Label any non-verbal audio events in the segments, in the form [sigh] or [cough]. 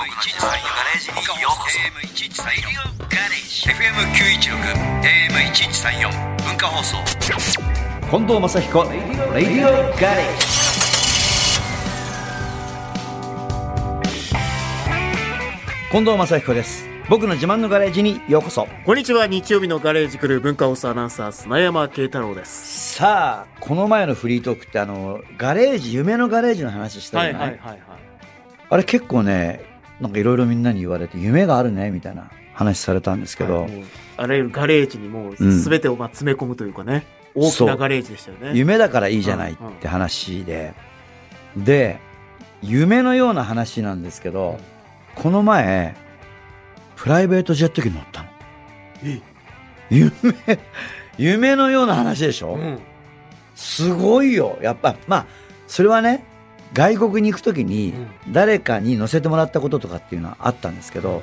ガレージにようこそ FM1134 ガレージ FM916 AM1134 文化放送近藤正彦レディオガレージ近藤正彦です。僕の自慢のガレージにようこそ。こんにちは。日曜日のガレージクルー文化放送アナウンサー砂山慶太郎です。さあこの前のフリートークってあのガレージ夢のガレージの話したはい？よね、はいはいはい。あれ結構ねなんかいろいろみんなに言われて夢があるねみたいな話されたんですけど、はいあらゆるガレージにもううん全てをまあ詰め込むというかね、大きなガレージでしたよね。夢だからいいじゃないって話で、で夢のような話なんですけど、この前プライベートジェット機に乗ったの。え。夢夢のような話でしょ、うん。すごいよ。やっぱまあそれはね外国に行く時に誰かに乗せてもらったこととかっていうのはあったんですけど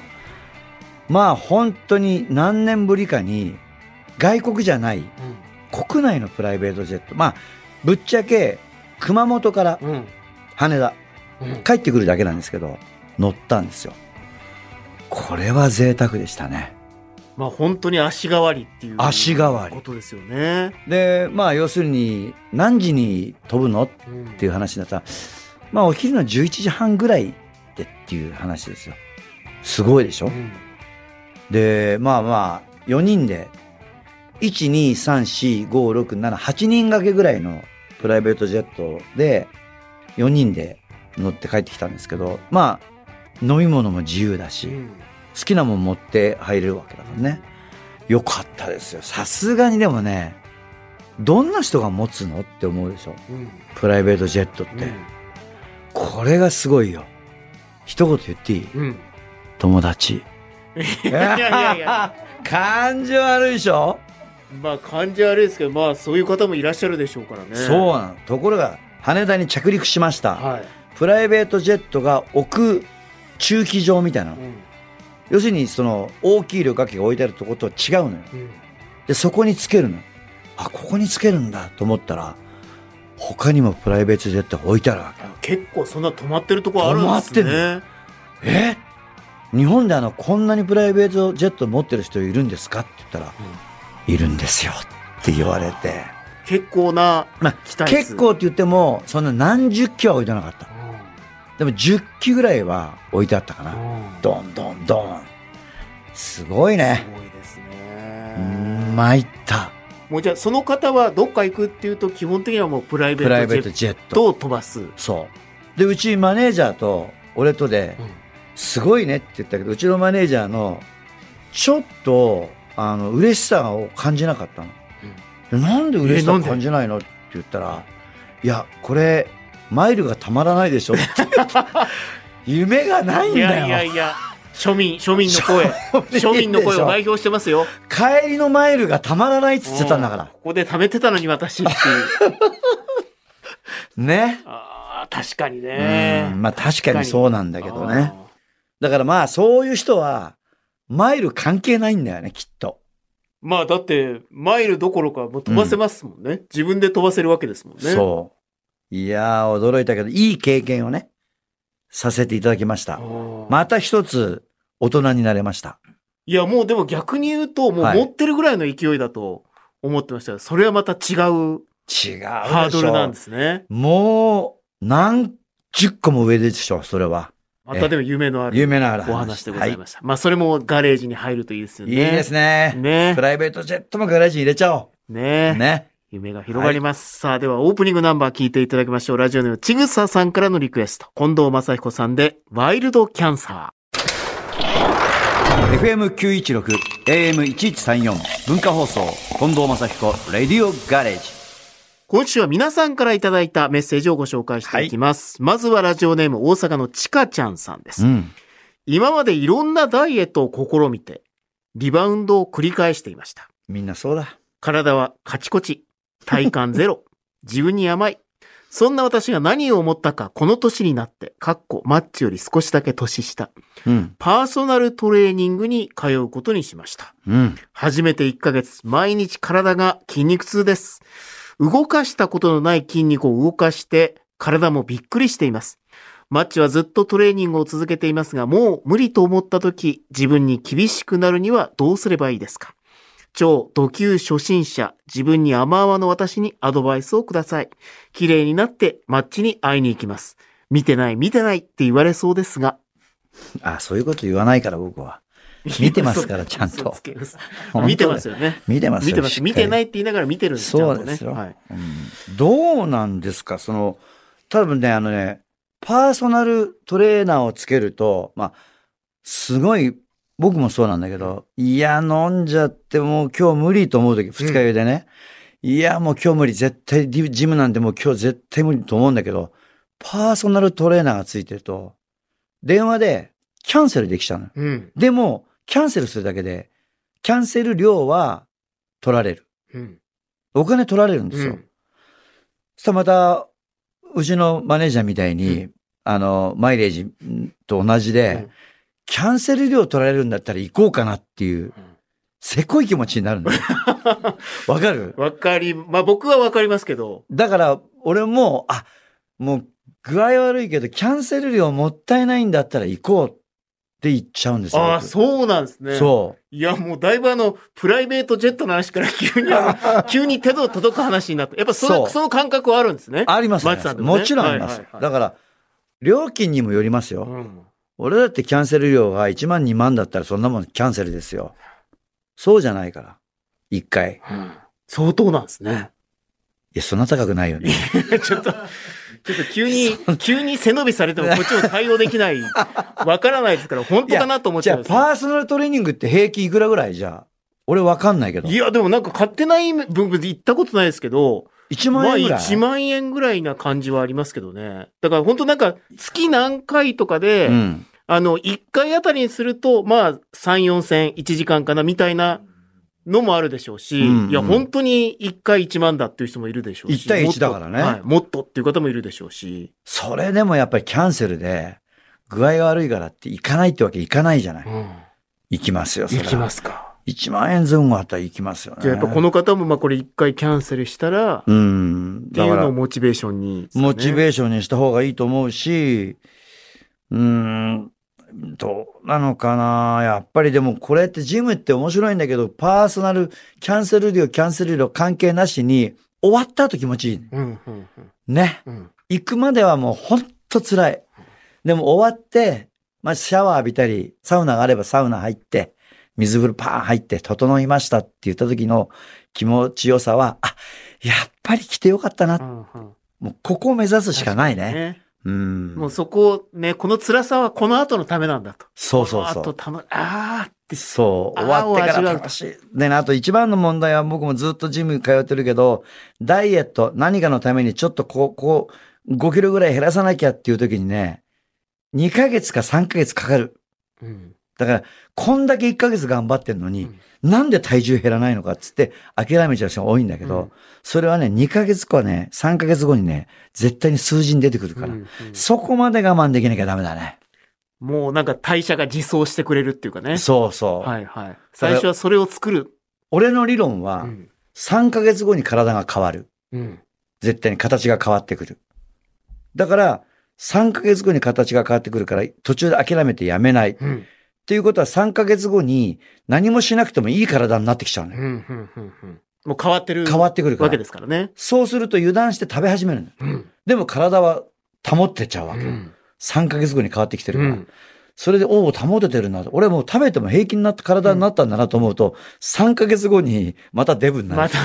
まあ本当に何年ぶりかに外国じゃない国内のプライベートジェットまあぶっちゃけ熊本から羽田うん。帰ってくるだけなんですけど乗ったんですよ。これは贅沢でしたねまあ本当に足代わりっていう足代わり。ことですよね、でまあ要するに何時に飛ぶの？っうん。ていう話だった。らまあお昼の11時半ぐらいでっていう話ですよ。すごいでしょ、うん。でまあまあ4人で1234567人掛けぐらいのプライベートジェットで4人で乗って帰ってきたんですけどまあ飲み物も自由だし、うん好きなもん持って入れるわけだからね。よかったですよ。さすがにでもねどんな人が持つのって思うでしょ。うん。プライベートジェットって、これがすごいよ。一言言っていい？うん。うん友達。[laughs] いやいやいや感じ悪いでしょ、まあ感じ悪いですけどまあそういう方もいらっしゃるでしょうからね。そうなの。ところが羽田に着陸しました、はい、プライベートジェットが置く駐機場みたいなの、うん要するにその大きい旅客機が置いてあるとことは違うのよ。うん。でそこにつけるのあここにつけるんだと思ったら他にもプライベートジェットが置いてあるわけ結構そんな止まってるとこあるんです止ねえ？日本であのこんなにプライベートジェット持ってる人いるんですか？って言ったら、いるんですよって言われて、結構なまあ、期待数。結構って言ってもそんな何十機は置いてなかったでも10機ぐらいは置いてあったかな、ドンドンドン。すごいすねごいですうーんね。参った。もうじゃあその方はどっか行くっていうと基本的にはもうプライベーートジェットジェット。トを飛ばす、そう。でうちマネージャーと俺とで、すごいねって言ったけどうちのマネージャーのちょっとあの嬉しさを感じなかったの、でなんで嬉しさを感じないの？って言ったらいやこれマイルがたまらないでしょ。っ [laughs] て夢がないんいだよ。やいやいや庶民庶民の声。庶民の声を代表してますよ。帰りのマイルがたまらないって言ってたんだから。うん。ここで貯めてたのに私っていう。[laughs] ね。あー確かにね。うん。まあ確かにそうなんだけどね。あだからまあそういう人はマイル関係ないんだよねきっと。ーまあだってマイルどころかもう飛ばせますもんね、自分で飛ばせるわけですもんね。そう。いやー、驚いたけど、いい経験をね、させていただきました。また一つ、大人になれました。いやもうでも逆に言うともうはい持ってるぐらいの勢いだと思ってましたがそれはまた違う違う。ハードルなんですねもう、何十個も上でしょ、それは。またでも夢のある夢のある話。お話でございましした。まあ、それもガレージに入るといいですよいいね。ですね。ねプライベートジェットもガレージに入れちゃおねう。ね。夢が広がります。さあ、ではオープニングナンバー聞いていただきましょう。ラジオネームちぐささんからのリクエスト。近藤正彦さんで、ワイルドキャンサ FM916、AM1134、文化放送、近藤正彦、レディオガレージ。ー。今週は皆さんからいただいたメッセージをご紹介していきます。まずはラジオネーム大阪のちかちゃんさんです。うん。今までいろんなダイエットを試みて、リバウンドを繰り返していました。みんなそうだ。体はカチコチ、体感ゼロ、自分に甘い。そんな私が何を思ったか、この年になって、かっこマッチより少しだけ年下、うん。パーソナルトレーニングに通うことにしました。うん。初めて1ヶ月、毎日体が筋肉痛です。動かしたことのない筋肉を動かして、体もびっくりしています。マッチはずっとトレーニングを続けていますが、もう無理と思った時、自分に厳しくなるにはどうすればいいですか？超土級初心者、自分に甘々の私にアドバイスをください。綺麗になってマッチに会いに行きます。見てない見てないって言われそうですが。あ、そういうこと言わないから僕は。見てますから、[laughs] ちゃんと [laughs] 見てますよね。見てますよ見てます。見てないって言いながら見てるんですそうですよ。はい。うんどうなんですか？その、多分ね、あのね、パーソナルトレーナーをつけると、まあ、すごい、僕もそうなんだけど、いや、飲んじゃってもう今日無理と思う時、二日酔いでね。いや、もう今日無理、絶対ジジムなんてもう今日絶対無理と思うんだけど、パーソナルトレーナーがついてると、電話でキャンセルできちゃうの。うん。でも、キャンセルするだけで、キャンセル料は取られる。うん。お金取られるんですよ。うんそしたらまた、うちのマネージャーみたいに、あの、マイレージと同じで、うんキャンセル料取られるんだったら行こうかなっていう、せこい気持ちになるんだよ。[laughs] わかる？わかり、まあ僕はわかりますけど。だから、俺も、あ、もう、具合悪いけど、キャンセル料もったいないんだったら行こうって言っちゃうんですよ。ああ、僕そうなんですね。そう。いや、もうだいぶあの、プライベートジェットの話から急に [laughs] 急に手の届く話になって。やっぱその、その感覚はあるんですね。あります、マッチさんねもちろんあります。はいはいはいだから、料金にもよりますよ。うん。俺だってキャンセル料が1万2万だったらそんなもんキャンセルですよ。そうじゃないから。一回。うん相当なんですね。いや、そんな高くないよね。ちょっと、ちょっと急に、[laughs] 急に背伸びされてもこっちも対応できない。わからないですから、本当かなと思っちじゃあ、ゃうんですよパーソナルトレーニングって平均いくらぐらい？じゃあ。俺わかんないけどい。や、でもなんか買ってない部分で行ったことないですけど、1まあ万円ぐらい？1万円ぐらいな感じはありますけどね。だから本当なんか月何回とかで、うん。あの、1回あたりにすると、まあ、3、4千、1時間かな、みたいなのもあるでしょうし、うんうんいや、本当に1回1万だっていう人もいるでしょうし。1対1もっとだからねはい。もっとっていう方もいるでしょうし。それでもやっぱりキャンセルで、具合が悪いからって行かないってわけいかないじゃない。うん。行きますよ、それ行きますか。1万円前後あったら行きますよね。じゃあやっぱこの方も、まあこれ1回キャンセルしたら、うん。っていうのをモチベーションに、モチベーーションにした方がいいと思うし、うーん、どうなのかなやっぱりでもこれってジムって面白いんだけど、パーソナル、キャンセル料、キャンセル料関係なしに、終わった後気持ちいい。うん、うん、ね。うん。うん行くまではもうほんと辛い。でも終わって、まあシャワー浴びたり、サウナがあればサウナ入って、水風呂パーン入って、整いましたって言った時の気持ちよさは、あ、やっぱり来てよかったな。うんうんもうここを目指すしかないね。ね。うん。もうそこをね、この辛さはこの後のためなんだと。そうそうそう。この後たの、あーって。そう。終わってから楽しい。でね、あと一番の問題は僕もずっとジム通ってるけど、ダイエット、何かのためにちょっとこう、こう、5キロぐらい減らさなきゃっていう時にね、2ヶ月か3ヶ月かかる。うんだから、こんだけ1ヶ月頑張ってんのに、なんで体重減らないのかっつって諦めちゃう人が多いんだけど、うんそれはね、2ヶ月かね、3ヶ月後にね、絶対に数字に出てくるから、うんうんそこまで我慢できなきゃダメだね。もうなんか代謝が自走してくれるっていうかね。そうそう。はいはい。最初はそれを作る。俺の理論は、うん3ヶ月後に体が変わる。うん絶対に形が変わってくる。だから、3ヶ月後に形が変わってくるから、途中で諦めてやめない。っうんていうことは3ヶ月後に何もしなくてもいい体になってきちゃうのよ。うんうんうんうんもう変わってる変わってくるから。わけですからね。そうすると油断して食べ始めるのよ。うんでも体は保ってっちゃうわけよ。うん3ヶ月後に変わってきてるから。うんそれで、おお、保ててるなと。俺はもう食べても平気になった体になったんだなと思うと、3ヶ月後にまたデブになる。また、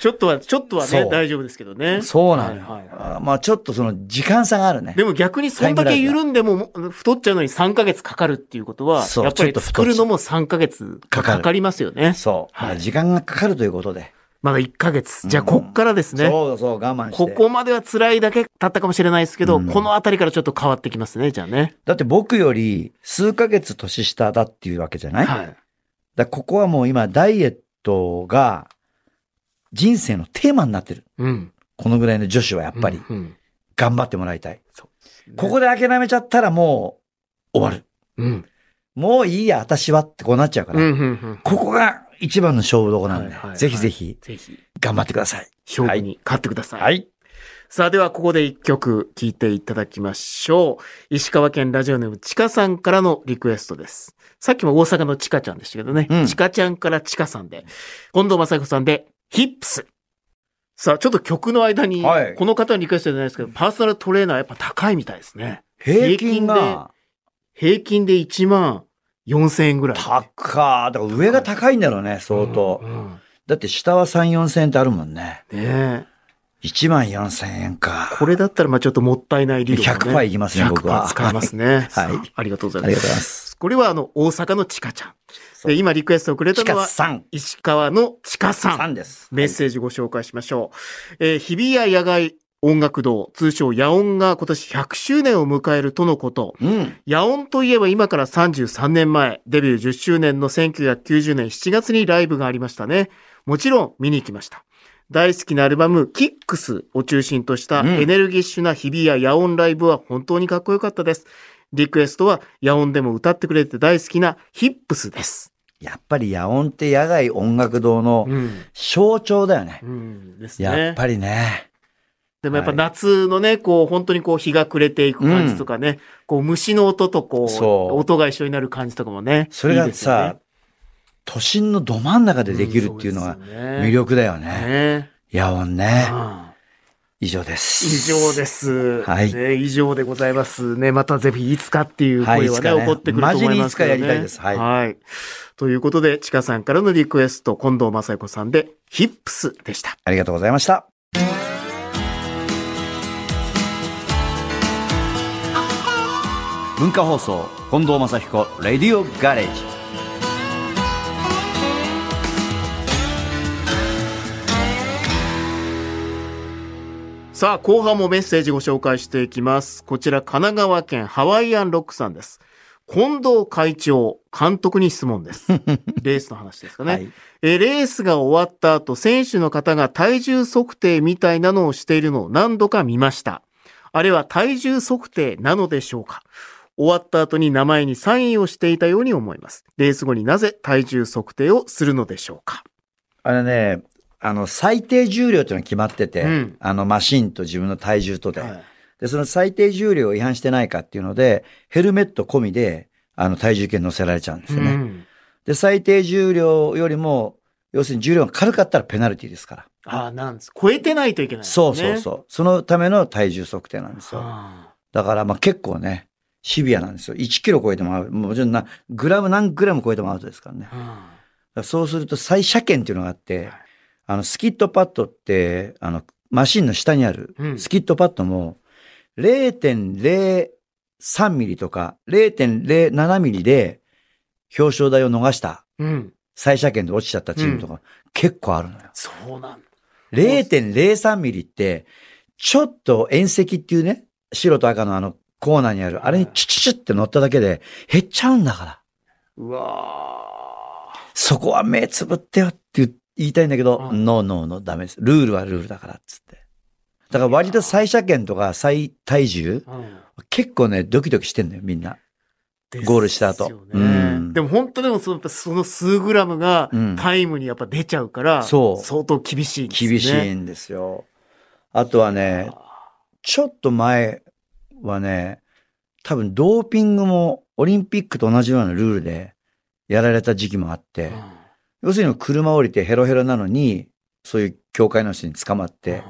ちょっとは、ちょっとはね、大丈夫ですけどね。そうなのよ。はいはいあまあちょっとその時間差があるね。でも逆にそんだけ緩んでも太っちゃうのに3ヶ月かかるっていうことは、やっぱり作るのも3ヶ月かかりますよね。そう。はいまあ時間がかかるということで。まだ1ヶ月。じゃあこっからですね。そうそう、我慢して。ここまでは辛いだけ経ったかもしれないですけど、うんこのあたりからちょっと変わってきますね、じゃあね。だって僕より数ヶ月年下だっていうわけじゃない、はい。だここはもう今ダイエットが人生のテーマになってる。うん。このぐらいの女子はやっぱりうん。うん頑張ってもらいたい。そうですねここで諦めちゃったらもう終わる。うん。もういいや、私はってこうなっちゃうから。うん。うん。うん。ここが一番の勝負どころなんで、はいはいはいぜひぜひぜひ、頑張ってください。勝負に勝ってください。はい。さあ、ではここで一曲聴いていただきましょう。石川県ラジオネームちかさんからのリクエストです。さっきも大阪のちかちゃんでしたけどね。うんちかちゃんからちかさんで。近藤正彦さんで、ヒップス。さあ、ちょっと曲の間に、はいこの方のリクエストじゃないですけど、パーソナルトレーナーやっぱ高いみたいですね。平均が、平均で1万4000円ぐらい。高だから上が高いんだろうね、相当。うんうんだって下は3、4千円ってあるもんね。ねえ。1万4千円か。これだったら、まあちょっともったいない理論、ね。100%いきますね僕は100%使えますね。はいさあありがとうございありがとうごます。ざいます。これはあの、大阪のちかちゃん。で、今リクエストをくれたのは、3。石川のちかさん。3です。メッセージご紹介しましょう。えー日比谷野外音楽堂、通称野音が今年100周年を迎えるとのこと。うん。野音といえば今から33年前、デビュー10周年の1990年7月にライブがありましたね。もちろん見に行きました。大好きなアルバム、キックスを中心としたうんエネルギッシュな日比谷野音ライブは本当にかっこよかったです。リクエストは野音でも歌ってくれて大好きなヒップスです。やっぱり野音って野外音楽堂のうん。象徴だよね。うん。ですね。やっぱりね。でもやっぱ夏のね、こう、本当にこう、日が暮れていく感じとかね、こう、虫の音とこう、音が一緒になる感じとかもね。それがいいですよねさ、都心のど真ん中でできるっていうのが魅力だよね。ね。野音ね。うん以上です。以上です。はいね、以上でございますね。またぜひいつかっていう声はね、はいね起こってくると思いますね。マジにいつかやりたいですはいはい。ということで、ちかさんからのリクエスト、近藤正彦さんで、ヒップスでした。ありがとうございました。文化放送、近藤正彦、レディオガレージ。さあ、後半もメッセージご紹介していきます。こちら、神奈川県ハワイアンロックさんです。近藤会長、監督に質問です。[laughs] レースの話ですかね。はい。えーレースが終わった後、選手の方が体重測定みたいなのをしているのを何度か見ました。あれは体重測定なのでしょうか終わった後に名前にサインをしていたように思います。レース後になぜ体重測定をするのでしょうかあれね、あの、最低重量っていうのが決まってて、うんあの、マシンと自分の体重とで、はいで、その最低重量を違反してないかっていうので、ヘルメット込みで、あの、体重計乗せられちゃうんですよね。うんで、最低重量よりも、要するに重量が軽かったらペナルティですから。ああ、なんです。超えてないといけない、そうそうそう。そのための体重測定なんですよ。あだから、まあ結構ね、シビアなんですよ。1キロ超えてもアウト。もちろんな、グラム何グラム超えてもアウトですからね。らそうすると、再車検っていうのがあって、あの、スキットパッドって、あの、マシンの下にあるうん、スキットパッドも、0.03ミリとか、0.07ミリで、表彰台を逃した、うん。再車検で落ちちゃったチームとか、結構あるのよ。そうなんだ。0.03ミリって、ちょっと遠石っていうね、白と赤のあのコーナーにある、あれにチュチュチュって乗っただけで減っちゃうんだから。うわそこは目つぶってよって言言いたいんだけど、うんノーノーノーダメです。ルールはルールだからっつって。だから割と再車検とか再体重、ーうん。結構ね、ドキドキしてんだよ、みんな。ゴールした後。ねうん。でも本当でもそのその数グラムがうん。タイムにやっぱ出ちゃうから、そう。相当厳しいんですね。厳しいんですよ。あとはね、ちょっと前はね、多分ドーピングもオリンピックと同じようなルールでやられた時期もあって、うん。要するに車降りてヘロヘロなのに、そういう教会の人に捕まって、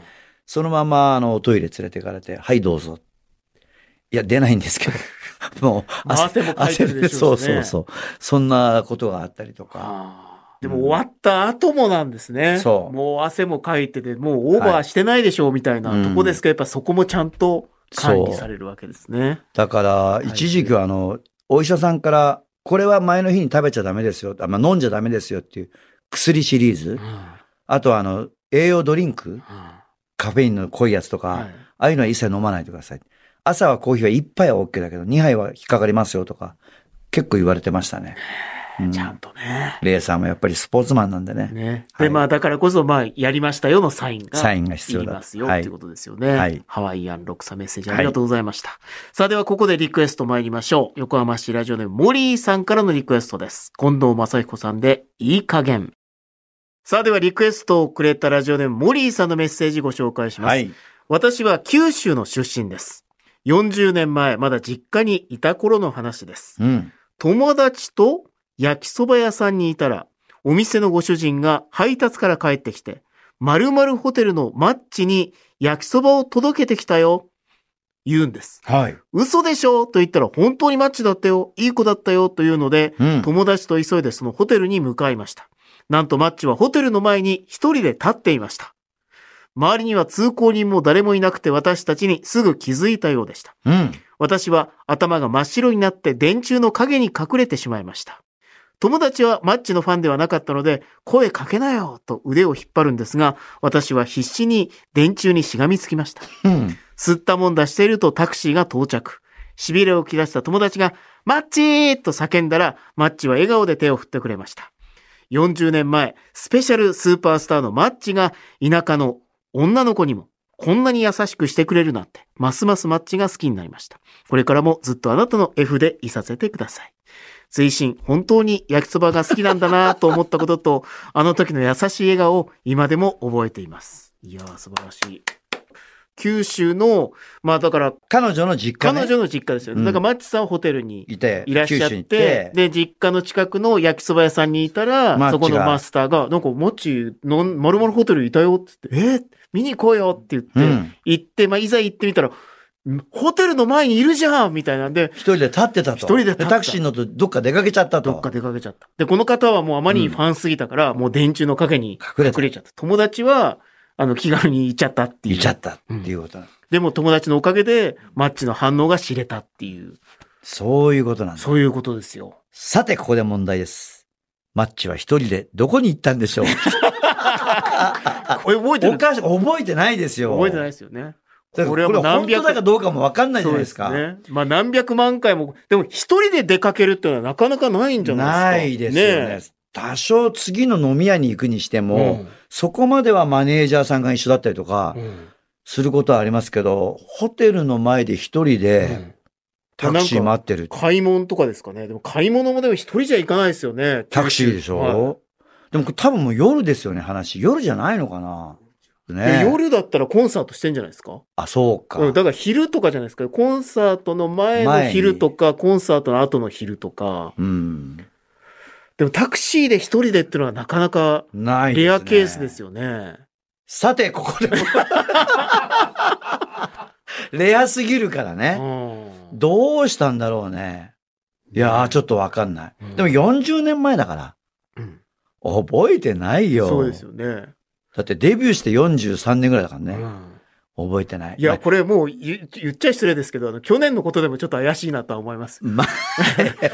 そのままあのおトイレ連れてかれて、はいどうぞ。いや、出ないんですけど、[laughs] もうまあ汗もかいてるでしょそううしねそうそう。そんなことがあったりとか。でも終わった後もなんですね。そうもう汗もかいてて、もうオーバーしてないでしょうみたいなはいとこですけど、やっぱそこもちゃんと管理されるわけですね。だから、一時期はあの、お医者さんから、これは前の日に食べちゃダメですよ。あまあ、飲んじゃダメですよっていう薬シリーズ。あとはあの、栄養ドリンクカフェインの濃いやつとか、はいああいうのは一切飲まないでください。朝はコーヒーは1杯は OK だけど、2杯は引っかかりますよとか、結構言われてましたね。うんちゃんとね。レイさんもやっぱりスポーツマンなんでね。ね。で、はいまあ、だからこそ、まあ、やりましたよのサインが。サインが必要だますよ、はいってことですよね。はいハワイアンロックさんメッセージありがとうございました。さあ、ではここでリクエスト参りましょう。横浜市ラジオネームモリーさんからのリクエストです。近藤正彦さんで、いい加減。さあ、ではリクエストをくれたラジオネームモリーさんのメッセージご紹介します。はい。私は九州の出身です。40年前、まだ実家にいた頃の話です。うん。友達と焼きそば屋さんにいたら、お店のご主人が配達から帰ってきて、〇〇ホテルのマッチに焼きそばを届けてきたよ。言うんです。はい。嘘でしょ？と言ったら本当にマッチだったよ。いい子だったよ。というので、うん。友達と急いでそのホテルに向かいました。なんとマッチはホテルの前に一人で立っていました。周りには通行人も誰もいなくて私たちにすぐ気づいたようでした。うん。私は頭が真っ白になって電柱の影に隠れてしまいました。友達はマッチのファンではなかったので、声かけなよと腕を引っ張るんですが、私は必死に電柱にしがみつきました。うん。吸ったもんだしているとタクシーが到着。痺れを切らした友達が、マッチーと叫んだら、マッチは笑顔で手を振ってくれました。40年前、スペシャルスーパースターのマッチが、田舎の女の子にも、こんなに優しくしてくれるなんて、ますますマッチが好きになりました。これからもずっとあなたの F でいさせてください。追伸、本当に焼きそばが好きなんだなと思ったことと、あの時の優しい笑顔を今でも覚えています。いやー、素晴らしい。九州の、まあだから、彼女の実家、ね。彼女の実家ですよね。うんだからマッチさんはホテルにいて、いらっしゃって、で、実家の近くの焼きそば屋さんにいたら、そこのマスターが、なんか、マッチ、のん、まるまるホテルいたよって言って、え？ー見に行こうよって言って、うん。行って、まあ、いざ行ってみたら、んホテルの前にいるじゃんみたいなんで、一人で立ってたと。一人で立ってたタクシーに乗ってどっか出かけちゃったと。どっか出かけちゃった。で、この方はもうあまりにファンすぎたから、もう電柱の陰に隠れちゃった。友達は、あの、気軽に行っちゃったっていう。言っちゃったっていうことな、でも友達のおかげで、マッチの反応が知れたっていう、そういうことなんだ。そういうことですよ。さて、ここで問題です。マッチは一人でどこに行ったんでしょう？これ覚えてる？おかしい、覚えてないですよ。覚えてないですよね。これは本当だかどうかもわかんないじゃないですか。そうですね。まあ何百万回も、でも一人で出かけるっていうのはなかなかないんじゃないですか？ないですよね。多少次の飲み屋に行くにしても、そこまではマネージャーさんが一緒だったりとかうん。うんすることはありますけど、ホテルの前で一人でタクシー待ってる。買い物とかですかね。でも買い物もでも一人じゃ行かないですよね。タクシーでしょ、はいでも多分もう夜ですよね、話。夜じゃないのかなでね夜だったらコンサートしてんじゃないですか？あ、そうか。うん、だから昼とかじゃないですか。コンサートの前の昼とか、コンサートの後の昼とか。うん。でもタクシーで一人でっていうのはなかなか。レアケースですよね。さて、ここでも。[laughs] レアすぎるからうね。んどうしたんだろうね。いやー、ちょっとわかんない。うんでも40年前だから。うん覚えてないよ。そうですよね。だってデビューして43年ぐらいだからね。うん覚えてない。いや、これもう言言っちゃ失礼ですけど、あの、去年のことでもちょっと怪しいなとは思います。[laughs] ま、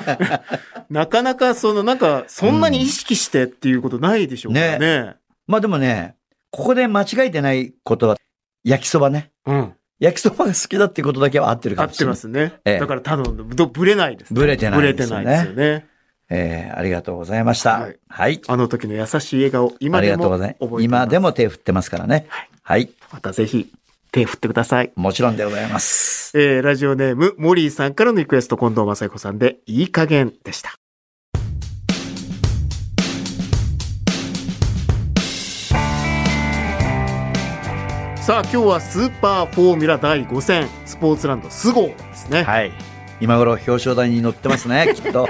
[laughs] なかなかその、なんか、そんなに意識してっていうことないでしょうからね。まあでもね、ここで間違えてないことは、焼きそばね。うん。焼きそばが好きだっていうことだけは合ってるか合ってもしれない。ますね。ええだから多分、どぶれないです、ね。ぶれてないですよねぶれてないですよね。えー、ありがとうございました。はいはい。あの時の優しい笑顔、今でも。覚えています。今でも手振ってますからね。はいはい。またぜひ、手振ってください。もちろんでございます。えー、ラジオネーム、モリーさんからのリクエスト、近藤正彦さんで、いい加減でした。さあ、今日はスーパーフォーミュラ第5戦、スポーツランド、スゴーですね。はい。今頃表彰台に乗ってますね、[laughs] きっと。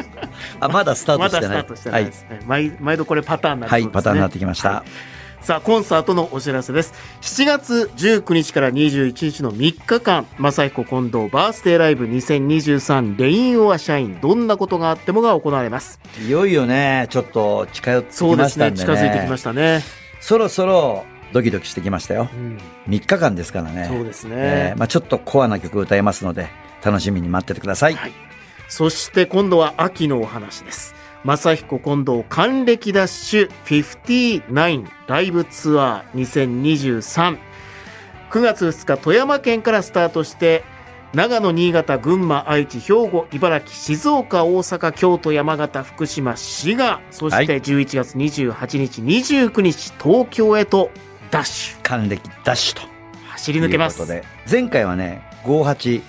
あ、まだスタートしてない。スタートしてないですね。毎毎度これパターンになりはい。そうですね。はい、パターンになってきました。はいさあ、コンサートのお知らせです。7月19日から21日の3日間、正彦近藤バースデーライブ2023レインオアシャイン、どんなことがあってもが行われます。いよいよね、ちょっと近寄ってきましたんでね。近づいてきましたね。そろそろドキドキしてきましたよ。うん、3日間ですからね。そうですね。えーまあちょっとコアな曲を歌いますので、楽しみに待っててください。はいそして今度は秋のお話です。正彦近藤還暦ダッシュ59ライブツアー2023。9月2日富山県からスタートして、長野、新潟、群馬、愛知、兵庫、茨城、静岡、大阪、京都、山形、福島、滋賀、そしてはい11月28日、29日、東京へとダッシュ。還暦ダッシュと。走り抜けます。前回はね、58、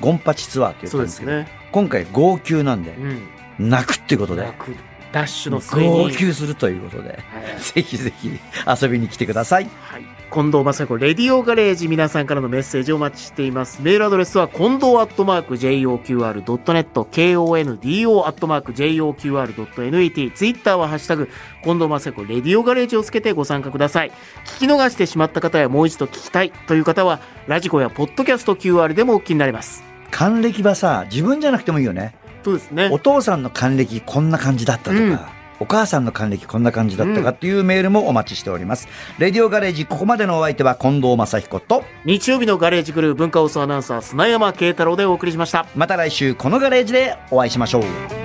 ゴンパチツアーって言ったんでけど、ね。今回号泣なんでう、ん。泣くっていうことで、楽ダッシュの末に。号泣するということで、はいぜひぜひ遊びに来てください。はい。近藤正彦、レディオガレージ、皆さんからのメッセージをお待ちしています。メールアドレスは、近藤アットマーク JOQR.net、KONDO アットマーク JOQR.net、ツイッターはハッシュタグ、近藤正彦、レディオガレージをつけてご参加ください。聞き逃してしまった方やもう一度聞きたいという方は、ラジコやポッドキャスト QR でもお聞きになれます。還暦はさ、自分じゃなくてもいいよね。そうですねお。父さんの還暦こんな感じだったとか、うんお母さんの還暦こんな感じだったかっていうメールもお待ちしております。レディオガレージ、ここまでのお相手は近藤正彦と、日曜日のガレージクルー文化放送アナウンサー、砂山慶太郎でお送りしました。また来週このガレージでお会いしましょう。